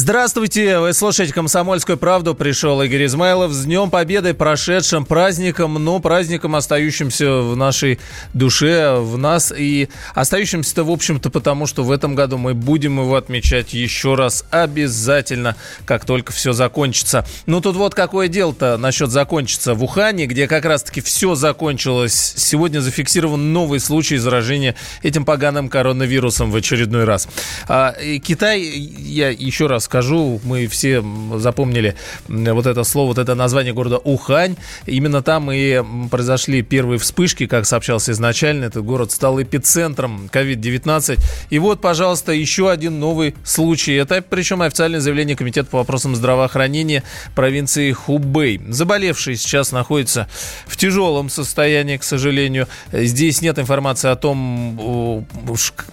Здравствуйте, вы слушаете «Комсомольскую правду». Пришел Игорь Измайлов. С Днем Победы, прошедшим праздником, но праздником, остающимся в нашей душе, в нас. И остающимся-то, в общем-то, потому что в этом году мы будем его отмечать еще раз обязательно, как только все закончится. Ну, тут вот какое дело-то насчет закончится. В Ухане, где как раз-таки все закончилось, сегодня зафиксирован новый случай заражения этим поганым коронавирусом в очередной раз. А, Китай, я еще раз скажу, мы все запомнили вот это слово, вот это название города Ухань. Именно там и произошли первые вспышки, как сообщалось изначально. Этот город стал эпицентром COVID-19. И вот, пожалуйста, еще один новый случай. Это причем официальное заявление Комитета по вопросам здравоохранения провинции Хубэй. Заболевший сейчас находится в тяжелом состоянии, к сожалению. Здесь нет информации о том,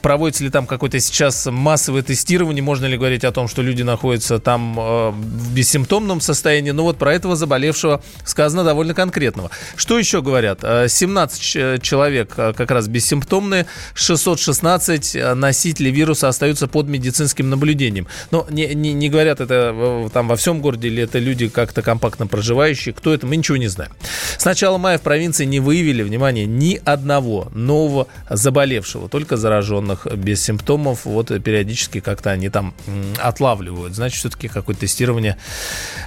проводится ли там какое-то сейчас массовое тестирование, можно ли говорить о том, что люди находятся там э, в бессимптомном состоянии. Но вот про этого заболевшего сказано довольно конкретного. Что еще говорят? 17 э, человек э, как раз бессимптомные, 616 носителей вируса остаются под медицинским наблюдением. Но не, не, не говорят это там во всем городе или это люди как-то компактно проживающие. Кто это, мы ничего не знаем. С начала мая в провинции не выявили, внимание, ни одного нового заболевшего, только зараженных без симптомов. Вот периодически как-то они там отлавливают отлавливают. Значит, все-таки какое-то тестирование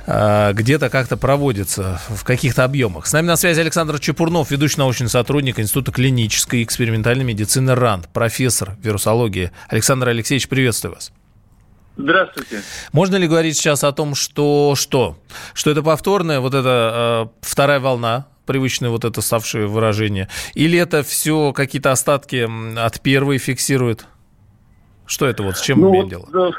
э, где-то как-то проводится в каких-то объемах. С нами на связи Александр Чепурнов, ведущий научный сотрудник Института клинической и экспериментальной медицины РАНД, профессор вирусологии. Александр Алексеевич, приветствую вас. Здравствуйте. Можно ли говорить сейчас о том, что что? Что это повторная вот эта э, вторая волна, привычное вот это ставшее выражение? Или это все какие-то остатки от первой фиксирует? Что это вот, с чем ну, имеем дело?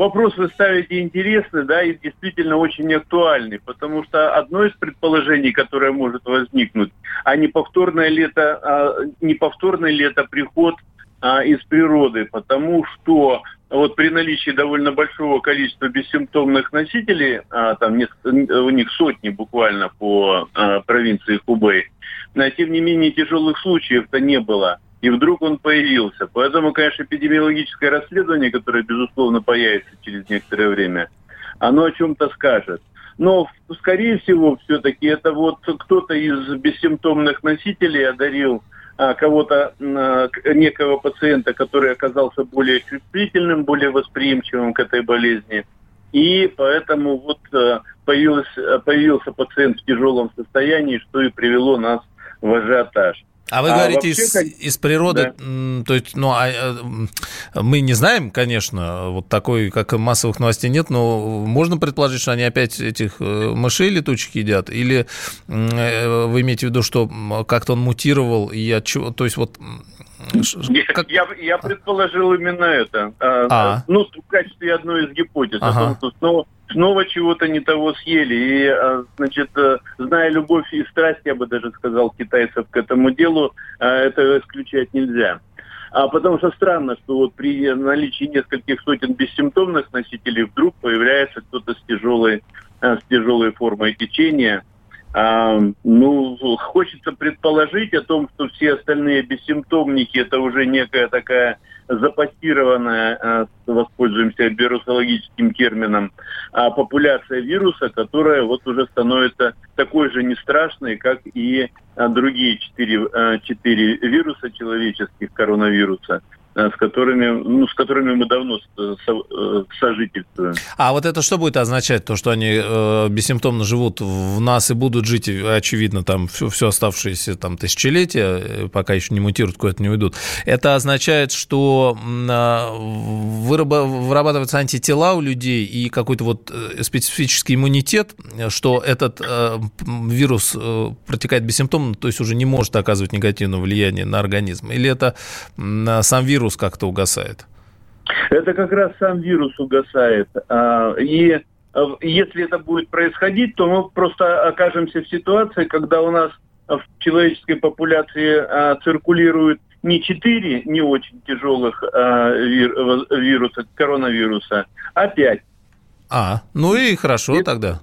Вопрос вы ставите интересный, да, и действительно очень актуальный, потому что одно из предположений, которое может возникнуть, а не повторное лето, а не повторное лето приход а, из природы, потому что вот при наличии довольно большого количества бессимптомных носителей, а, там у них сотни буквально по а, провинции Хубэй, но тем не менее тяжелых случаев-то не было и вдруг он появился. Поэтому, конечно, эпидемиологическое расследование, которое, безусловно, появится через некоторое время, оно о чем-то скажет. Но, скорее всего, все-таки это вот кто-то из бессимптомных носителей одарил а, кого-то, а, некого пациента, который оказался более чувствительным, более восприимчивым к этой болезни. И поэтому вот а, появился, появился пациент в тяжелом состоянии, что и привело нас в ажиотаж. А вы а говорите вообще, из, как... из природы, да. то есть, ну, а, э, мы не знаем, конечно, вот такой, как массовых новостей нет, но можно предположить, что они опять этих э, мышей летучих едят, или э, вы имеете в виду, что как-то он мутировал, и от чего, то есть вот как... Я, я предположил именно это. А. а. Ну, в качестве одной из гипотез. Ага. О том, что снова снова чего-то не того съели. И, а, значит, э, зная любовь и страсть, я бы даже сказал, китайцев к этому делу, а, это исключать нельзя. А потому что странно, что вот при наличии нескольких сотен бессимптомных носителей вдруг появляется кто-то с тяжелой, а, с тяжелой формой течения. Ну, хочется предположить о том, что все остальные бессимптомники это уже некая такая запассированная, э, воспользуемся вирусологическим термином, а популяция вируса, которая вот уже становится такой же не страшной, как и э, другие четыре, э, четыре вируса человеческих коронавируса. Э, с которыми, ну, с которыми мы давно э, сожительствуем. А вот это что будет означать? То, что они э, бессимптомно живут в нас и будут жить, очевидно, там все, все оставшиеся там, тысячелетия, э, пока еще не мутируют, куда-то не уйдут. Это означает, что э, вырабатываются антитела у людей и какой-то вот специфический иммунитет, что этот э, вирус э, протекает бессимптомно, то есть уже не может оказывать негативное влияние на организм? Или это э, сам вирус вирус как-то угасает? Это как раз сам вирус угасает. А, и а, если это будет происходить, то мы просто окажемся в ситуации, когда у нас в человеческой популяции а, циркулирует не четыре не очень тяжелых вируса, коронавируса, а пять. А, ну и хорошо и, тогда.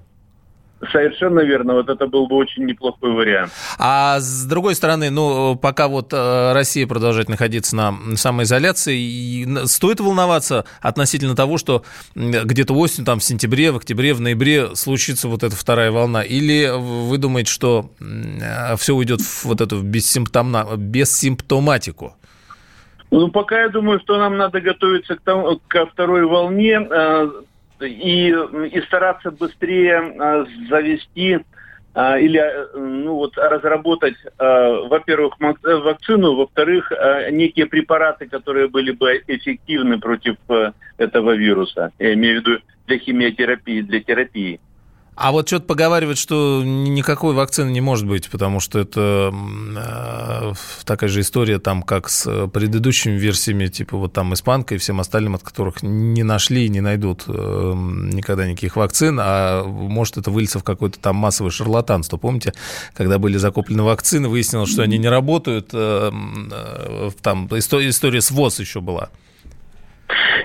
Совершенно верно. Вот это был бы очень неплохой вариант. А с другой стороны, ну, пока вот э, Россия продолжает находиться на самоизоляции, стоит волноваться относительно того, что где-то осенью, там, в сентябре, в октябре, в ноябре случится вот эта вторая волна? Или вы думаете, что э, все уйдет в вот эту бессимптомна... бессимптоматику? Ну, пока я думаю, что нам надо готовиться к тому, ко второй волне э, и, и стараться быстрее э, завести э, или э, ну, вот, разработать, во-первых, вакцину, во-вторых, некие препараты, которые были бы эффективны против этого вируса. Я имею в виду для химиотерапии, для терапии. А вот что-то поговаривают, что никакой вакцины не может быть, потому что это э, такая же история, там, как с предыдущими версиями, типа вот там испанка и всем остальным, от которых не нашли и не найдут э, никогда никаких вакцин, а может это выльется в какое-то там массовое шарлатанство. Помните, когда были закуплены вакцины, выяснилось, что они не работают, э, э, там история с ВОЗ еще была.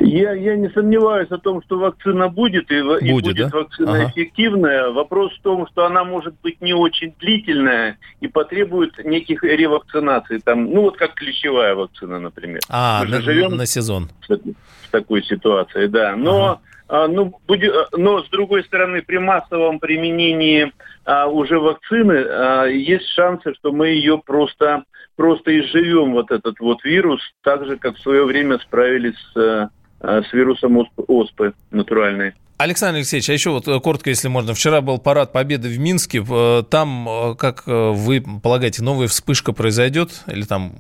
Я, я не сомневаюсь о том, что вакцина будет, и будет, и будет да? вакцина ага. эффективная. Вопрос в том, что она может быть не очень длительная и потребует неких ревакцинаций. Там, ну, вот как клещевая вакцина, например. А, Мы на, живем на сезон. В, в такой ситуации, да. Но... Ага. А, ну, будет, но с другой стороны, при массовом применении а, уже вакцины а, есть шансы, что мы ее просто просто изживем вот этот вот вирус, так же, как в свое время справились с, э, с вирусом оспы натуральной. Александр Алексеевич, а еще вот э, коротко, если можно. Вчера был парад Победы в Минске. Э, там, как вы полагаете, новая вспышка произойдет? Или там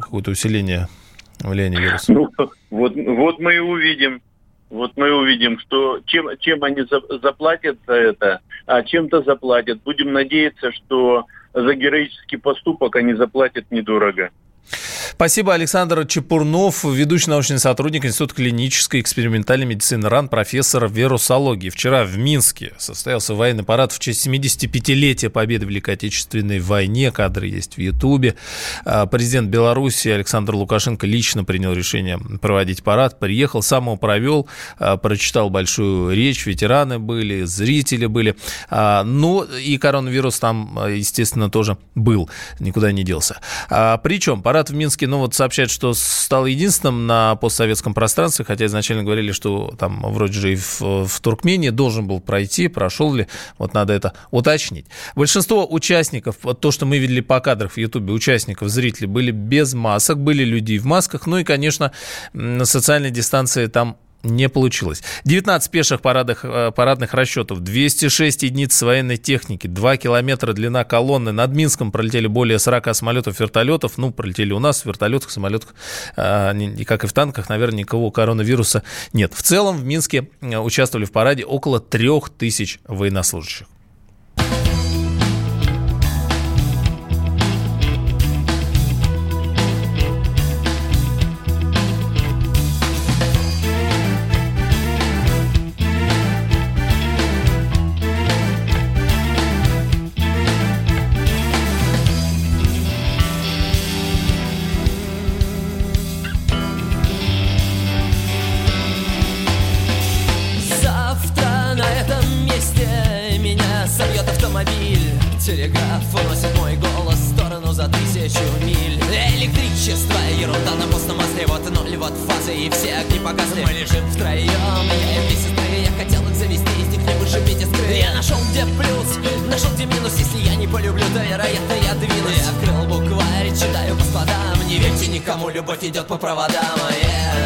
какое-то усиление влияния вируса? Ну, вот, вот мы и увидим. Вот мы увидим, что чем, чем они заплатят за это, а чем-то заплатят. Будем надеяться, что за героический поступок они заплатят недорого. Спасибо, Александр Чепурнов, ведущий научный сотрудник Института клинической и экспериментальной медицины РАН, профессор вирусологии. Вчера в Минске состоялся военный парад в честь 75-летия победы в Великой Отечественной войне. Кадры есть в Ютубе. А, президент Беларуси Александр Лукашенко лично принял решение проводить парад. Приехал, сам его провел, а, прочитал большую речь. Ветераны были, зрители были. А, ну и коронавирус там, естественно, тоже был. Никуда не делся. Причем парад в Минске ну вот сообщает, что стал единственным на постсоветском пространстве, хотя изначально говорили, что там вроде же и в, в Туркмении должен был пройти, прошел ли, вот надо это уточнить. Большинство участников, то, что мы видели по кадрам в Ютубе, участников, зрителей, были без масок, были люди в масках, ну и, конечно, социальной дистанции там не получилось. 19 пеших парадных, э, парадных расчетов, 206 единиц военной техники, 2 километра длина колонны. Над Минском пролетели более 40 самолетов, вертолетов. Ну, пролетели у нас в вертолетах, самолетах, э, как и в танках, наверное, никого коронавируса нет. В целом в Минске э, участвовали в параде около 3000 военнослужащих. невероятно я двинусь Открыл букварь, читаю по складам Не верьте никому, любовь идет по проводам а Я.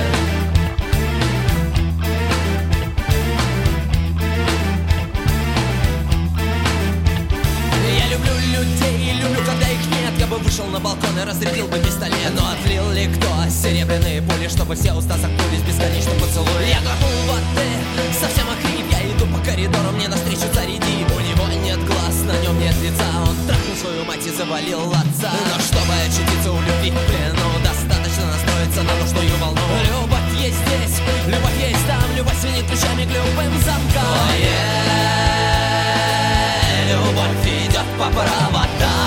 Люблю людей, люблю, когда их нет. Я бы вышел на балкон и разрядил бы пистолет. Но отлил ли кто серебряные пули, чтобы все уста заткнулись бесконечно поцелуем? Я глотнул воды, совсем охренел коридору мне навстречу цариди У него нет глаз, на нем нет лица. Он трахнул свою мать и завалил отца. Но чтобы очутиться у любви в плену Достаточно настроиться на нужную волну Любовь есть здесь, любовь есть там Любовь свинит ключами к любым замкам. Oh, yeah. Любовь идет по проводам.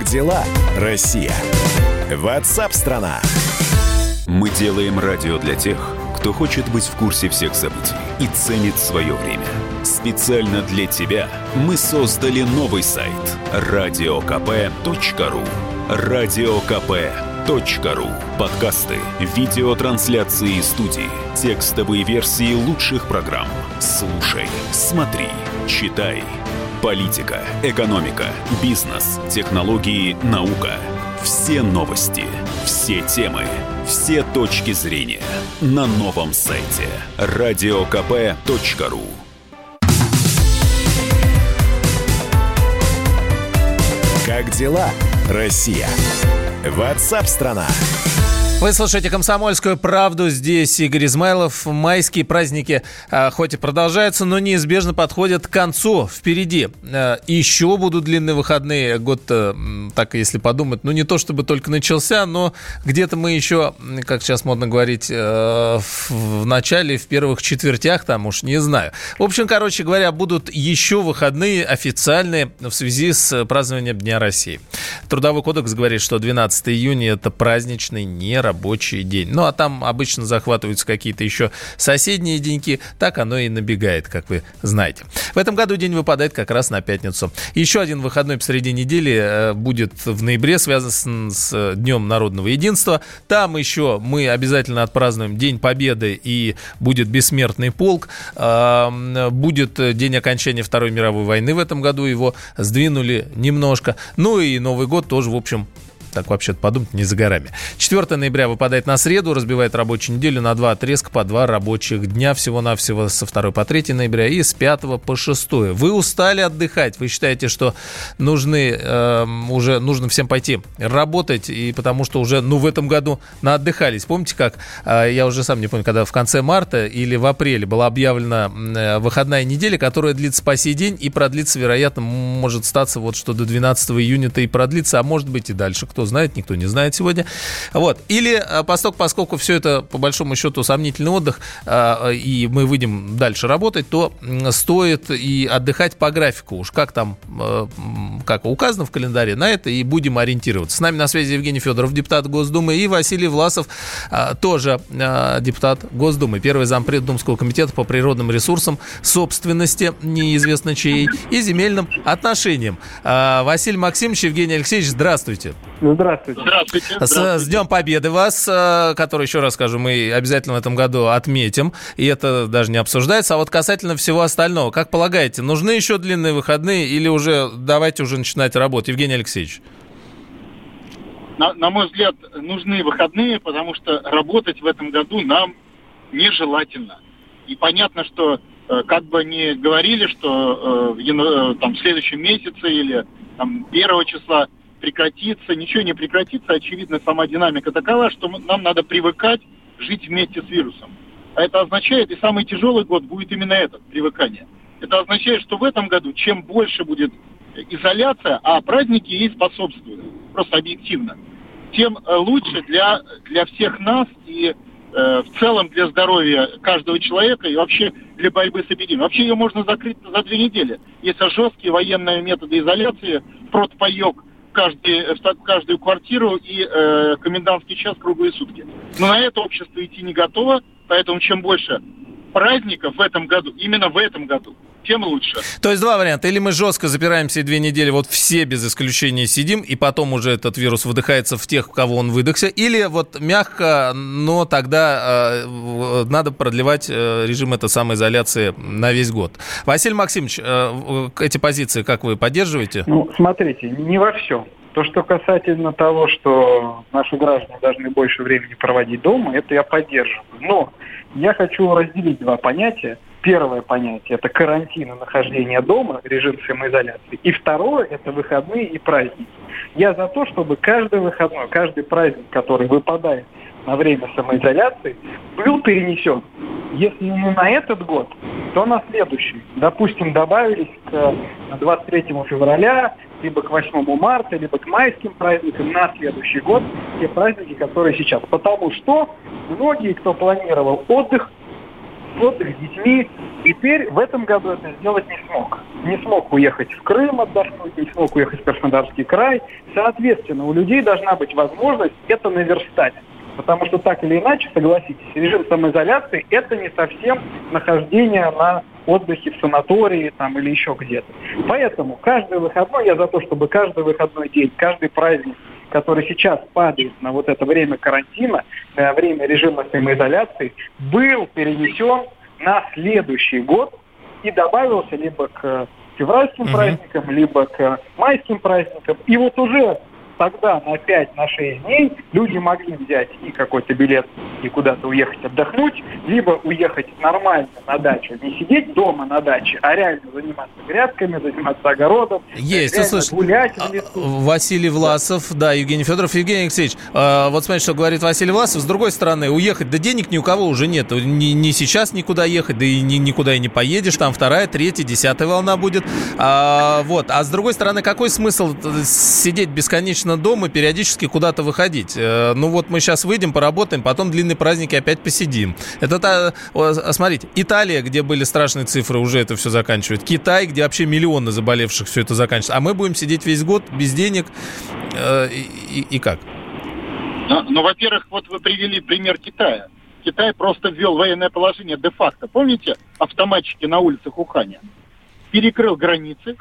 Как дела, Россия? Ватсап-страна! Мы делаем радио для тех, кто хочет быть в курсе всех событий и ценит свое время. Специально для тебя мы создали новый сайт радиокп.ру радиокп.ру Подкасты, видеотрансляции из студии, текстовые версии лучших программ. Слушай, смотри, читай. Политика, экономика, бизнес, технологии, наука. Все новости, все темы, все точки зрения на новом сайте радиокп.ру Как дела, Россия? Ватсап-страна! Вы слушаете «Комсомольскую правду». Здесь Игорь Измайлов. Майские праздники а, хоть и продолжаются, но неизбежно подходят к концу. Впереди а, еще будут длинные выходные. Год, а, так если подумать, ну не то чтобы только начался, но где-то мы еще, как сейчас модно говорить, в, в начале, в первых четвертях, там уж не знаю. В общем, короче говоря, будут еще выходные официальные в связи с празднованием Дня России. Трудовой кодекс говорит, что 12 июня это праздничный, не рабочий день. Ну, а там обычно захватываются какие-то еще соседние деньки. Так оно и набегает, как вы знаете. В этом году день выпадает как раз на пятницу. Еще один выходной посреди недели э, будет в ноябре, связан с Днем народного единства. Там еще мы обязательно отпразднуем День Победы и будет бессмертный полк. Будет день окончания Второй мировой войны в этом году. Его сдвинули немножко. Ну и Новый год тоже, в общем, так вообще-то подумать, не за горами. 4 ноября выпадает на среду, разбивает рабочую неделю на два отрезка по два рабочих дня всего-навсего со 2 по 3 ноября и с 5 по 6. Вы устали отдыхать, вы считаете, что нужны, э, уже нужно всем пойти работать, и потому что уже, ну, в этом году наотдыхались. Помните, как, э, я уже сам не помню, когда в конце марта или в апреле была объявлена э, выходная неделя, которая длится по сей день и продлится, вероятно, может статься вот, что до 12 июня-то и продлится, а может быть и дальше, кто знает, никто не знает сегодня. Вот. Или э, поскольку, поскольку все это, по большому счету, сомнительный отдых, э, и мы выйдем дальше работать, то стоит и отдыхать по графику. Уж как там, э, как указано в календаре, на это и будем ориентироваться. С нами на связи Евгений Федоров, депутат Госдумы, и Василий Власов, тоже депутат Госдумы, первый зампред Думского комитета по природным ресурсам, собственности, неизвестно чьей, и земельным отношениям. Василий Максимович, Евгений Алексеевич, здравствуйте. Здравствуйте. Здравствуйте. С, с Днем Победы вас, который, еще раз скажу, мы обязательно в этом году отметим, и это даже не обсуждается. А вот касательно всего остального, как полагаете, нужны еще длинные выходные или уже давайте уже начинать работать? Евгений Алексеевич. На, на мой взгляд, нужны выходные, потому что работать в этом году нам нежелательно. И понятно, что как бы ни говорили, что э, в, там, в следующем месяце или там, первого числа прекратится, ничего не прекратится. Очевидно, сама динамика такова, что нам надо привыкать жить вместе с вирусом. А это означает, и самый тяжелый год будет именно этот, привыкание. Это означает, что в этом году чем больше будет изоляция, а праздники ей способствуют, просто объективно, тем э, лучше для, для всех нас и э, в целом для здоровья каждого человека и вообще для борьбы с эпидемией. Вообще ее можно закрыть за две недели, если жесткие военные методы изоляции, протпоек каждый, в каждую квартиру и э, комендантский час круглые сутки. Но на это общество идти не готово, поэтому чем больше праздников в этом году, именно в этом году, тем лучше. То есть два варианта. Или мы жестко запираемся и две недели вот все без исключения сидим, и потом уже этот вирус выдыхается в тех, у кого он выдохся. Или вот мягко, но тогда э, надо продлевать э, режим этой самоизоляции на весь год. Василий Максимович, э, эти позиции как вы поддерживаете? Ну, смотрите, не во всем. То, что касательно того, что наши граждане должны больше времени проводить дома, это я поддерживаю. Но я хочу разделить два понятия. Первое понятие – это карантин и нахождение дома, режим самоизоляции. И второе – это выходные и праздники. Я за то, чтобы каждый выходной, каждый праздник, который выпадает на время самоизоляции, был перенесен. Если не на этот год, то на следующий. Допустим, добавились к 23 февраля, либо к 8 марта, либо к майским праздникам на следующий год, те праздники, которые сейчас. Потому что многие, кто планировал отдых, отдых с детьми, теперь в этом году это сделать не смог. Не смог уехать в Крым отдохнуть, не смог уехать в Краснодарский край. Соответственно, у людей должна быть возможность это наверстать. Потому что так или иначе, согласитесь, режим самоизоляции – это не совсем нахождение на отдыхе в санатории там, или еще где-то. Поэтому каждый выходной, я за то, чтобы каждый выходной день, каждый праздник, который сейчас падает на вот это время карантина, на время режима самоизоляции, был перенесен на следующий год и добавился либо к февральским угу. праздникам, либо к майским праздникам. И вот уже тогда на 5 на 6 дней люди могли взять и какой-то билет и куда-то уехать отдохнуть, либо уехать нормально на дачу, не сидеть дома на даче, а реально заниматься грядками, заниматься огородом, Есть, услышь, гулять в лесу. А, Василий Власов, да, Евгений Федоров. Евгений Алексеевич, а, вот смотрите, что говорит Василий Власов. С другой стороны, уехать, да денег ни у кого уже нет. Ни, ни сейчас никуда ехать, да и ни, никуда и не поедешь. Там вторая, третья, десятая волна будет. А, вот. А с другой стороны, какой смысл сидеть бесконечно достаточно дома периодически куда-то выходить. Э, ну вот мы сейчас выйдем, поработаем, потом длинные праздники опять посидим. Это, а, смотрите, Италия, где были страшные цифры, уже это все заканчивает. Китай, где вообще миллионы заболевших, все это заканчивается. А мы будем сидеть весь год без денег. Э, и, и как? Ну, ну, во-первых, вот вы привели пример Китая. Китай просто ввел военное положение де-факто. Помните автоматчики на улицах Уханя? Перекрыл границы,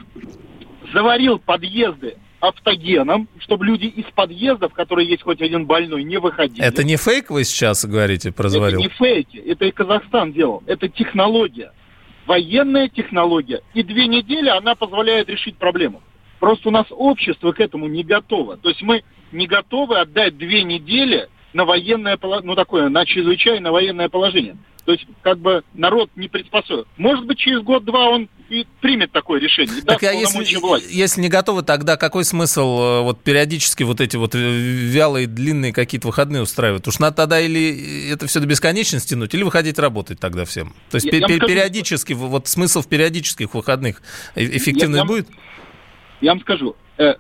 заварил подъезды автогеном, чтобы люди из подъездов, которые есть хоть один больной, не выходили. Это не фейк вы сейчас говорите про заварил? Это не фейки, это и Казахстан делал. Это технология, военная технология. И две недели она позволяет решить проблему. Просто у нас общество к этому не готово. То есть мы не готовы отдать две недели на военное, ну такое, на чрезвычайное военное положение. То есть, как бы народ не приспособил. Может быть, через год-два он и примет такое решение. Так, а если, если не готовы, тогда какой смысл э, вот периодически вот эти вот э, вялые, длинные какие-то выходные устраивать? Уж надо тогда или это все до бесконечности тянуть, или выходить работать тогда всем? То есть я, пер- я периодически, скажу, вот смысл в периодических выходных э, эффективность я, будет? Я вам скажу,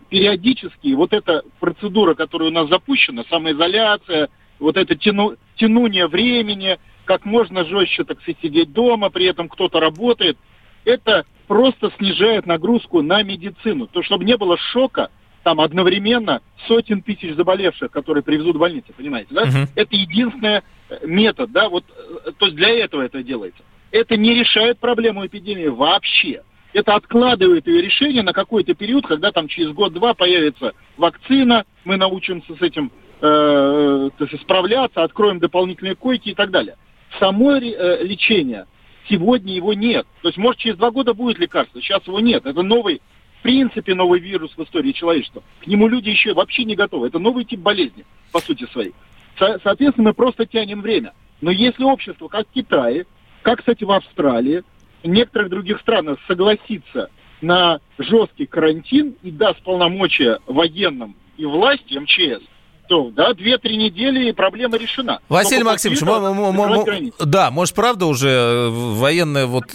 периодически вот эта процедура, которая у нас запущена, самоизоляция, вот это тяну, тянуние времени – как можно жестче, так сказать, сидеть дома, при этом кто-то работает, это просто снижает нагрузку на медицину. То, чтобы не было шока, там одновременно сотен тысяч заболевших, которые привезут в больницы, понимаете, да? Uh-huh. Это единственный э, метод, да, вот, э, то есть для этого это делается. Это не решает проблему эпидемии вообще. Это откладывает ее решение на какой-то период, когда там через год-два появится вакцина, мы научимся с этим э, э справляться, откроем дополнительные койки и так далее само э, лечение, сегодня его нет. То есть, может, через два года будет лекарство, сейчас его нет. Это новый, в принципе, новый вирус в истории человечества. К нему люди еще вообще не готовы. Это новый тип болезни, по сути своей. Со- соответственно, мы просто тянем время. Но если общество, как в Китае, как, кстати, в Австралии, в некоторых других странах согласится на жесткий карантин и даст полномочия военным и власти, МЧС, то, да, две-три недели и проблема решена. Василий Только Максимович, м- да, может, правда уже э, военные вот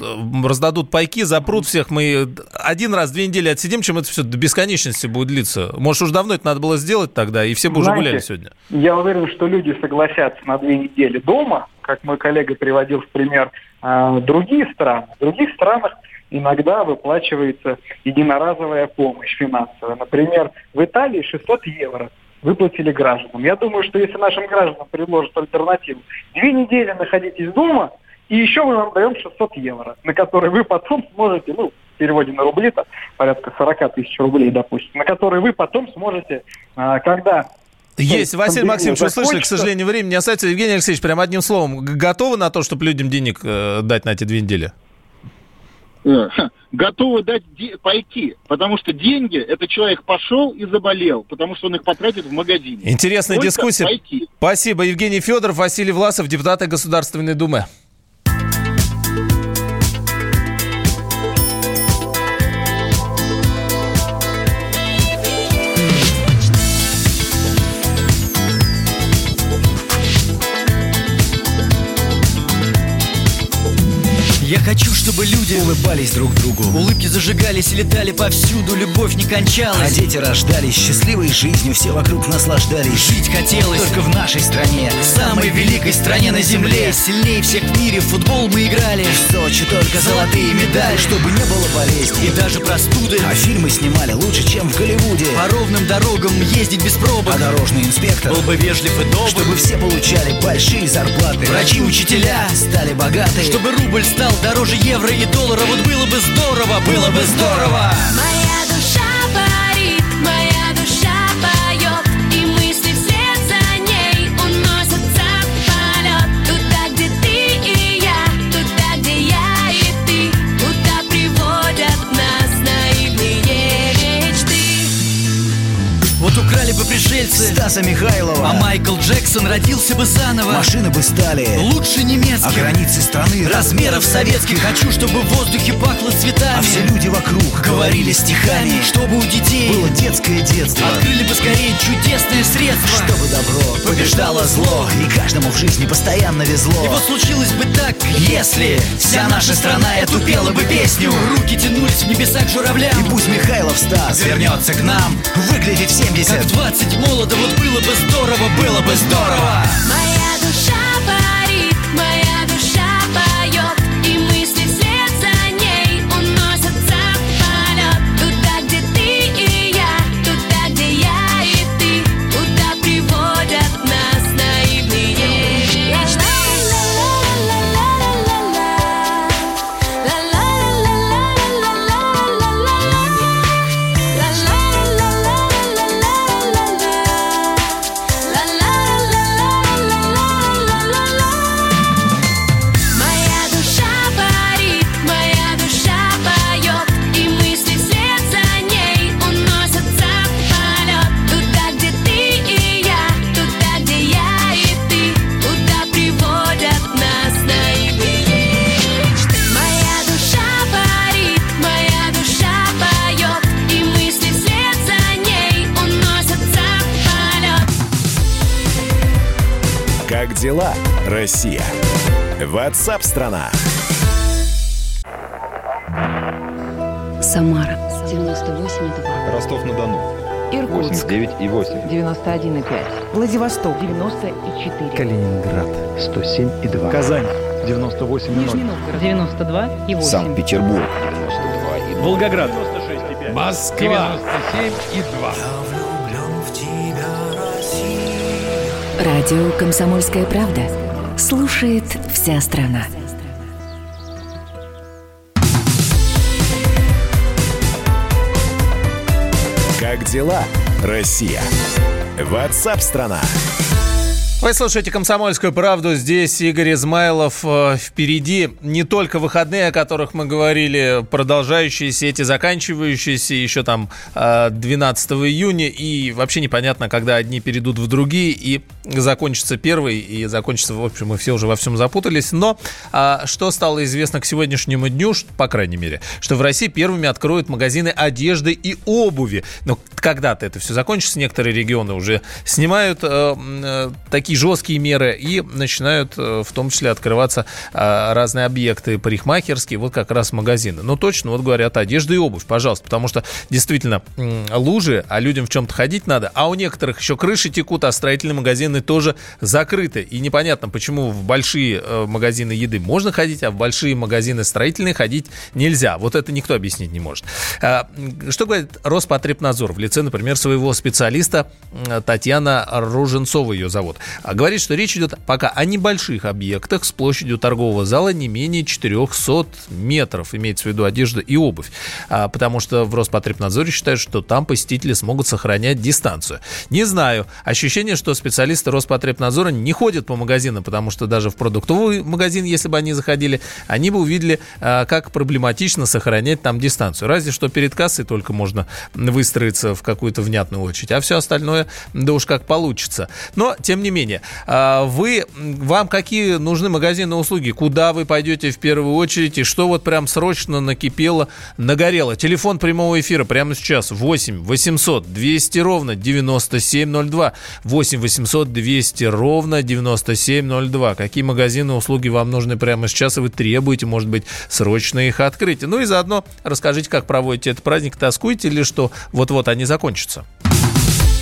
раздадут пайки, запрут всех, мы один раз, две недели отсидим, чем это все до бесконечности будет длиться. Может, уж давно это надо было сделать тогда, и все бы Знаете, уже гуляли сегодня. Я уверен, что люди согласятся на две недели дома, как мой коллега приводил в пример э, другие страны. В других странах иногда выплачивается единоразовая помощь финансовая. Например, в Италии 600 евро выплатили гражданам. Я думаю, что если нашим гражданам предложат альтернативу, две недели находитесь дома И еще мы вам даем 600 евро, на которые вы потом сможете, ну, в переводе на рубли, то порядка 40 тысяч рублей, допустим, на которые вы потом сможете, а, когда есть, Василий Максимович, услышали, к сожалению, времени не остается. Евгений Алексеевич, прям одним словом, готовы на то, чтобы людям денег э, дать на эти две недели? Э, готовы дать пойти, потому что деньги это человек пошел и заболел, потому что он их потратит в магазине. Интересная Только дискуссия. Пойти. Спасибо. Евгений Федоров, Василий Власов, депутаты Государственной Думы. Я хочу, чтобы люди улыбались друг другу. Улыбки зажигались и летали повсюду Любовь не кончалась. А дети рождались счастливой жизнью Все вокруг наслаждались. Жить хотелось только в нашей стране Самой великой стране на земле. Сильнее всех в мире в футбол мы играли. В Сочи только золотые медали Чтобы не было болезней. И даже простуды. А фильмы снимали лучше, чем в Голливуде По ровным дорогам ездить без пробок. А дорожный инспектор был бы вежлив и добр. Чтобы все получали большие зарплаты. Врачи, учителя стали богаты. Чтобы рубль стал дороже евро и доллара Вот было бы здорово, было бы здорово. Моя пришельцы Стаса Михайлова. А Майкл Джексон родился бы заново. Машины бы стали Лучше А немецких границы страны Размеров советских. Хочу, чтобы в воздухе пахло цветами. А все люди вокруг говорили стихами Чтобы у детей Было детское детство. Открыли бы скорее чудесное средство. Чтобы добро побеждало зло. И каждому в жизни постоянно везло. И вот случилось бы так, если Вся наша страна эту пела бы песню. Руки тянулись в небеса к журавлям. И пусть Михайлов Стас вернется к нам. Выглядит в 70 Как 20 молодо, вот было бы здорово, было бы здорово. Моя Ватсап-страна! Самара 98,2. Ростов-на-Дону. Иркутск 89,8. 91,5. Владивосток 94. Калининград. 107,2. Казань. 98,0. Нижний Новгород 92,8. Санкт-Петербург. 92,2. Волгоград. 96,5. Москва. 97,2. Радио «Комсомольская правда». Слушает вся страна. Как дела, Россия? Ватсап-страна! Вы слушаете «Комсомольскую правду». Здесь Игорь Измайлов. Э, Впереди не только выходные, о которых мы говорили, продолжающиеся, эти заканчивающиеся еще там э, 12 июня. И вообще непонятно, когда одни перейдут в другие. И закончится первый, и закончится, в общем, мы все уже во всем запутались. Но а, что стало известно к сегодняшнему дню, по крайней мере, что в России первыми откроют магазины одежды и обуви. Но когда-то это все закончится. Некоторые регионы уже снимают э, э, такие жесткие меры и начинают э, в том числе открываться э, разные объекты парикмахерские, вот как раз магазины. Но точно, вот говорят, одежда и обувь, пожалуйста, потому что действительно лужи, а людям в чем-то ходить надо, а у некоторых еще крыши текут, а строительные магазины тоже закрыты. И непонятно, почему в большие э, магазины еды можно ходить, а в большие магазины строительные ходить нельзя. Вот это никто объяснить не может. Что говорит Роспотребнадзор в лице, например, своего специалиста Татьяна Руженцова ее зовут. А говорит, что речь идет пока о небольших объектах с площадью торгового зала не менее 400 метров, имеется в виду одежда и обувь. А, потому что в Роспотребнадзоре считают, что там посетители смогут сохранять дистанцию. Не знаю. Ощущение, что специалисты Роспотребнадзора не ходят по магазинам, потому что даже в продуктовый магазин, если бы они заходили, они бы увидели, а, как проблематично сохранять там дистанцию. Разве что перед кассой только можно выстроиться в какую-то внятную очередь, а все остальное, да уж как получится. Но, тем не менее, а, вы, вам какие нужны магазины услуги? Куда вы пойдете в первую очередь? И что вот прям срочно накипело, нагорело? Телефон прямого эфира прямо сейчас 8 800 200 ровно 9702. 8 800 200 ровно 9702. Какие магазины услуги вам нужны прямо сейчас, и вы требуете, может быть, срочно их открыть? Ну и заодно расскажите, как проводите этот праздник. Тоскуете ли, что вот-вот они закончатся?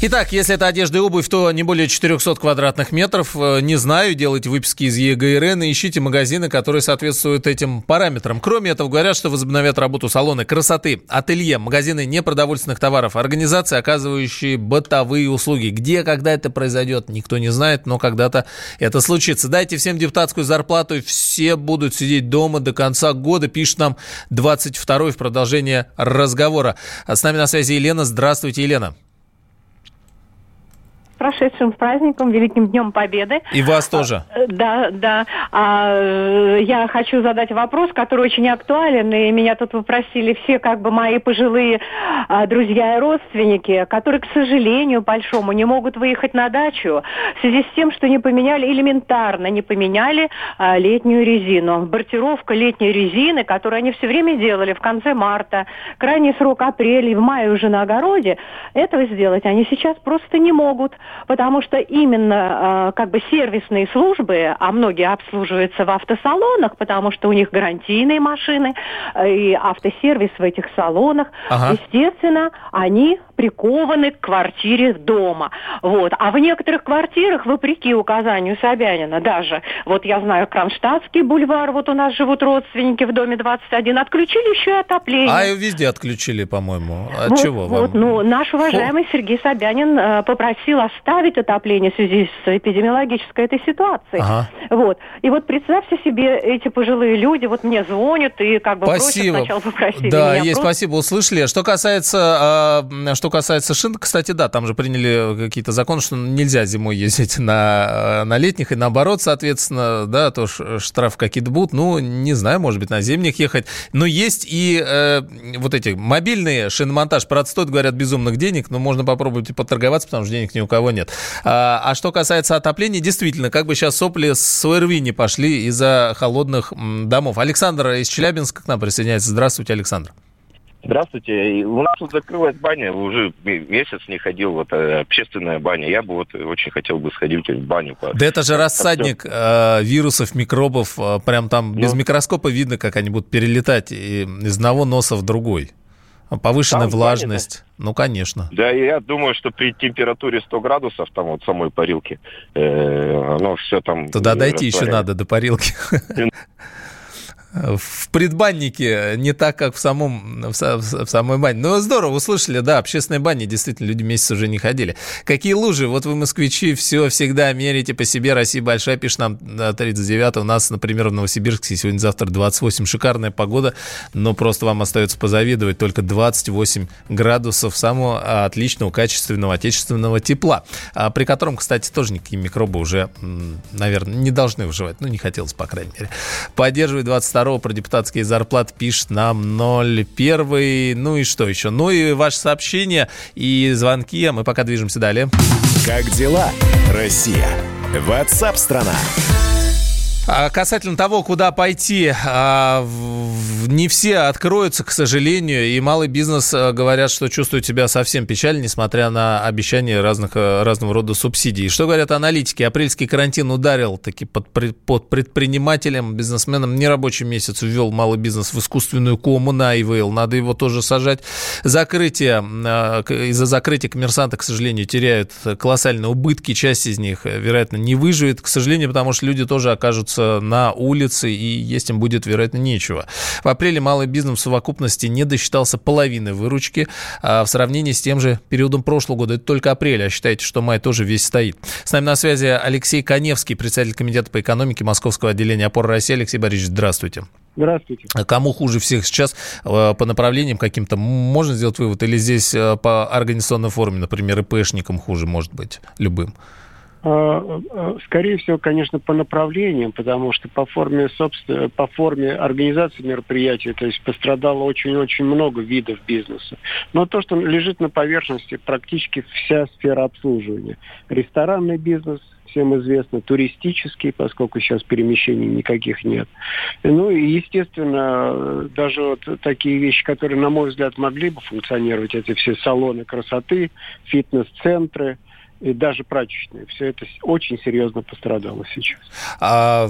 Итак, если это одежда и обувь, то не более 400 квадратных метров. Э, Не знаю, делайте выписки из ЕГРН и ищите магазины, которые соответствуют этим параметрам. Кроме этого, говорят, что возобновят работу салоны красоты, ателье, магазины непродовольственных товаров, организации, оказывающие бытовые услуги. Где, когда это произойдет, никто не знает, но когда-то это случится. Дайте всем депутатскую зарплату, и все будут сидеть дома до конца года, пишет нам 22 в продолжение разговора. С нами на связи Елена. Здравствуйте, Елена. Прошедшим праздником, Великим Днем Победы. И вас тоже. Э, Да, да. А, э, я хочу задать вопрос, который очень актуален, и меня тут попросили все как бы мои пожилые а, друзья и родственники, которые, к сожалению, большому, не могут выехать на дачу в связи с тем, что не поменяли, элементарно не поменяли а, летнюю резину. Бортировка летней резины, которую они все время делали в конце марта, крайний срок апрель, и в мае уже на огороде, этого сделать они сейчас просто не могут, потому что именно э, как бы сервисные службы, а многие обслуживаются в автосалонах, потому что у них гарантийные машины э, и автосервис в этих салонах, Ага. естественно, они прикованы к квартире дома. Вот. А в некоторых квартирах, вопреки указанию Собянина, даже, вот я знаю, Кронштадтский бульвар, вот у нас живут родственники в доме 21, отключили еще и отопление. А везде отключили, по-моему. От Вот, чего вам? вот, ну, наш уважаемый Сергей Собянин э, попросил оставить отопление в связи с эпидемиологической этой ситуацией. Ага. Вот. И вот представьте себе, эти пожилые люди вот мне звонят и как бы Спасибо. просят сначала попросили Да, меня есть, просто- спасибо, услышали. Что касается, а, что касается шин, кстати, да, там же приняли какие-то законы, что нельзя зимой ездить на, на летних, и наоборот, соответственно, да, то штраф какие-то будут, ну, не знаю, может быть, на зимних ехать. Но есть и э, вот эти мобильные шиномонтаж, правда, стоит, говорят, безумных денег, но можно попробовать и поторговаться, потому что денег ни у кого нет. А, а что касается отопления, действительно, как бы сейчас сопли с ОРВИ не пошли из-за холодных домов. Александр из Челябинска к нам присоединяется. Здравствуйте, Александр. Здравствуйте. У нас тут закрылась баня, уже месяц не ходил, вот э, общественная баня. Я бы вот очень хотел бы сходить в баню. Да это же рассадник э, вирусов, микробов. э, прям там без микроскопа видно, как они будут перелетать из одного носа в другой. Повышенная Там влажность. Ну, конечно. Да, и я думаю, что при температуре 100 градусов, там вот самой парилки, э, оно все там... Туда дойти еще надо, до парилки. В предбаннике не так, как в, самом, в, в самой бане. Ну, здорово, услышали, да, общественные бани, действительно, люди месяц уже не ходили. Какие лужи? Вот вы, москвичи, все всегда мерите по себе. Россия большая, пишет нам да, 39 У нас, например, в Новосибирске сегодня-завтра 28. Шикарная погода, но просто вам остается позавидовать. Только 28 градусов самого а, отличного, качественного, отечественного тепла, а, при котором, кстати, тоже никакие микробы уже, наверное, не должны выживать. Ну, не хотелось, по крайней мере. Поддерживает 22 про депутатские зарплаты, пишет нам 01. Ну и что еще? Ну и ваши сообщения и звонки, а мы пока движемся далее. Как дела, Россия? Ватсап-страна! А Касательно того, куда пойти, а, не все откроются, к сожалению, и малый бизнес а, говорят, что чувствует себя совсем печально, несмотря на обещания разных, а, разного рода субсидий. Что говорят аналитики? Апрельский карантин ударил таки под, под предпринимателям, бизнесменам. Нерабочий месяц ввел малый бизнес в искусственную кому на ИВЛ. Надо его тоже сажать. Закрытие, а, из-за закрытия коммерсанты, к сожалению, теряют колоссальные убытки. Часть из них, вероятно, не выживет, к сожалению, потому что люди тоже окажутся на улице, и есть им будет, вероятно, нечего. В апреле малый бизнес в совокупности не досчитался половины выручки а в сравнении с тем же периодом прошлого года. Это только апрель, а считайте, что май тоже весь стоит. С нами на связи Алексей Коневский, председатель Комитета по экономике Московского отделения опоры России. Алексей Борисович, здравствуйте. Здравствуйте. А Кому хуже всех сейчас э, по направлениям каким-то можно сделать вывод? Или здесь э, по организационной форме, например, ИПшникам хуже может быть любым? А, а, Скорее всего, конечно, по направлениям, потому что по форме, собственно, по форме организации мероприятия, то есть пострадало очень-очень много видов бизнеса. Но то, что лежит на поверхности, практически вся сфера обслуживания. Ресторанный бизнес, всем известно, туристический, поскольку сейчас перемещений никаких нет. Ну и, естественно, даже вот такие вещи, которые, на мой взгляд, могли бы функционировать, эти все салоны красоты, фитнес-центры, и даже прачечные. Все это с- очень серьезно пострадало сейчас. А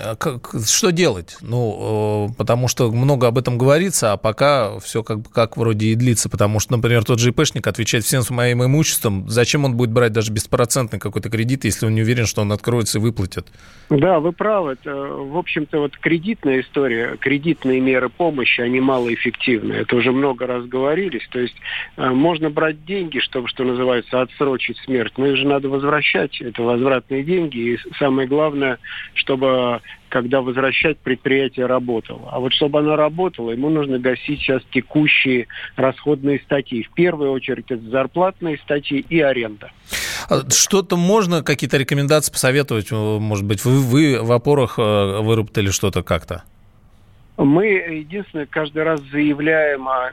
а как- что делать? Ну, э, потому что много об этом говорится, а пока все как, бы- как вроде и длится. Потому что, например, тот же ИПшник отвечает всем своим имуществом. Зачем он будет брать даже беспроцентный какой-то кредит, если он не уверен, что он откроется и выплатит? Да, вы правы. Это, в общем-то, вот кредитная история, кредитные меры помощи, они малоэффективны. Это уже много раз говорились. То есть э, можно брать деньги, чтобы, что называется, отсрочить смерть, но их же надо возвращать. Это возвратные деньги. И самое главное, чтобы когда возвращать предприятие работало. А вот чтобы оно работало, ему нужно гасить сейчас текущие расходные статьи. В первую очередь это зарплатные статьи и аренда. А Что-то можно, какие-то рекомендации посоветовать? Может быть, вы, вы в опорах э, выработали что-то как-то? Мы, единственное, каждый раз заявляем о,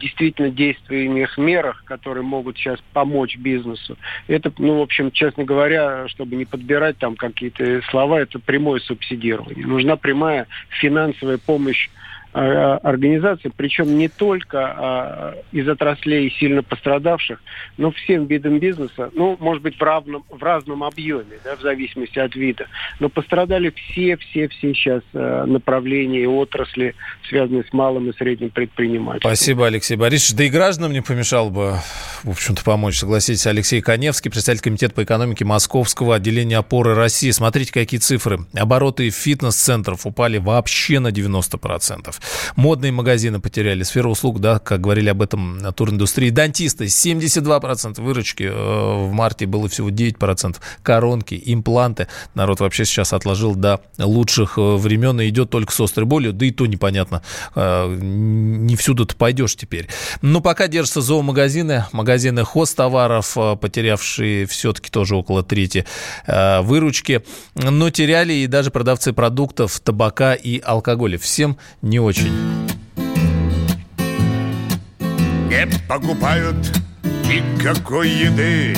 действительно действенных мерах, которые могут сейчас помочь бизнесу. Это, ну, в общем, честно говоря, чтобы не подбирать там какие-то слова, это прямое субсидирование. Нужна прямая финансовая помощь э, организации, причем не только э, из отраслей сильно пострадавших, но всем видам бизнеса, ну, может быть, в, равном, в разном объеме, да, в зависимости от вида. Но пострадали все-все-все сейчас э, направления и отрасли, связанные с малым и средним предпринимательством. Спасибо, Алексей Борисович. Да и гражданам не помешал бы, в общем-то, помочь. Согласитесь, Алексей Коневский, представитель Комитета по экономике Московского отделения опоры России. Смотрите, какие цифры. Обороты фитнес-центров упали вообще на 90%. Модные магазины потеряли. Сфера услуг, да, как говорили об этом туриндустрии. Дантисты 72% выручки. э, В марте было всего 9%. Коронки, импланты. Народ вообще сейчас отложил до лучших э, времен и идет только с острой болью. Да и то непонятно. э, Не всюду ты пойдешь теперь. Но пока держатся зоомагазины, магазины хозтоваров, э, потерявшие все-таки тоже около трети э, выручки. Но теряли и даже продавцы продуктов, табака и алкоголя. Всем не очень. Не покупают никакой еды.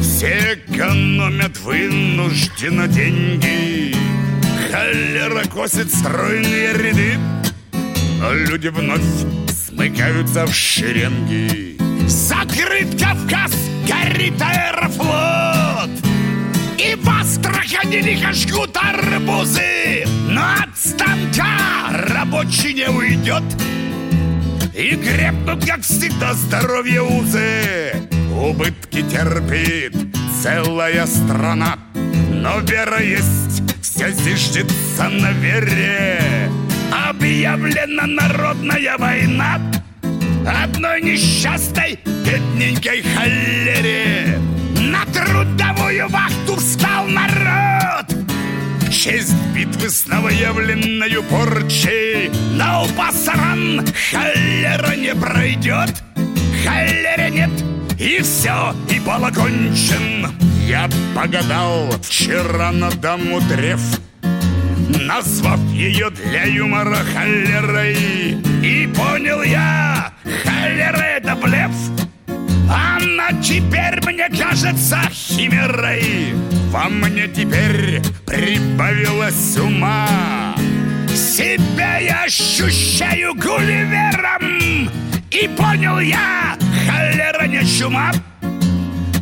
Все экономят вынужденно деньги. Холера косит стройные ряды А люди вновь смыкаются в шеренги. Закрыт Кавказ, горит аэрофлот И в Астрахани жгут арбузы Но от станка рабочий не уйдет! И крепнут, как всегда, здоровье узы! Убытки терпит целая страна! Но вера есть, все зиждется на вере! Объявлена народная война! Одной несчастной бедненькой холере! На трудовую вахту встал народ. В честь битвы с новоявленной порчей. Но пасаран холера не пройдет. Холере нет, и все, и бал окончен. Я погадал вчера на даму древ. Назвав ее для юмора холерой. И понял я, холера это блеф Она теперь мне кажется химерой Во мне теперь прибавилось ума. Себя я ощущаю гулливером И понял я, холера не чума.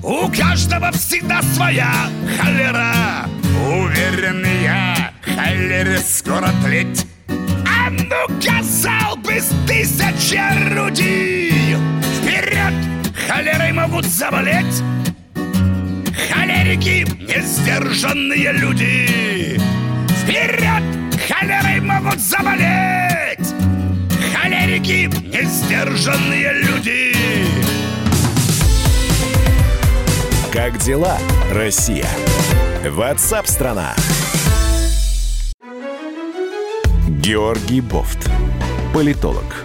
У каждого всегда своя холера. Уверен я, холере скоро тлеть. А ну, казал бы с тысячи орудий! Холерой могут заболеть Холерики – несдержанные люди Вперед! Холерой могут заболеть Холерики – несдержанные люди Как дела, Россия? Ватсап-страна! Георгий Бофт. Политолог,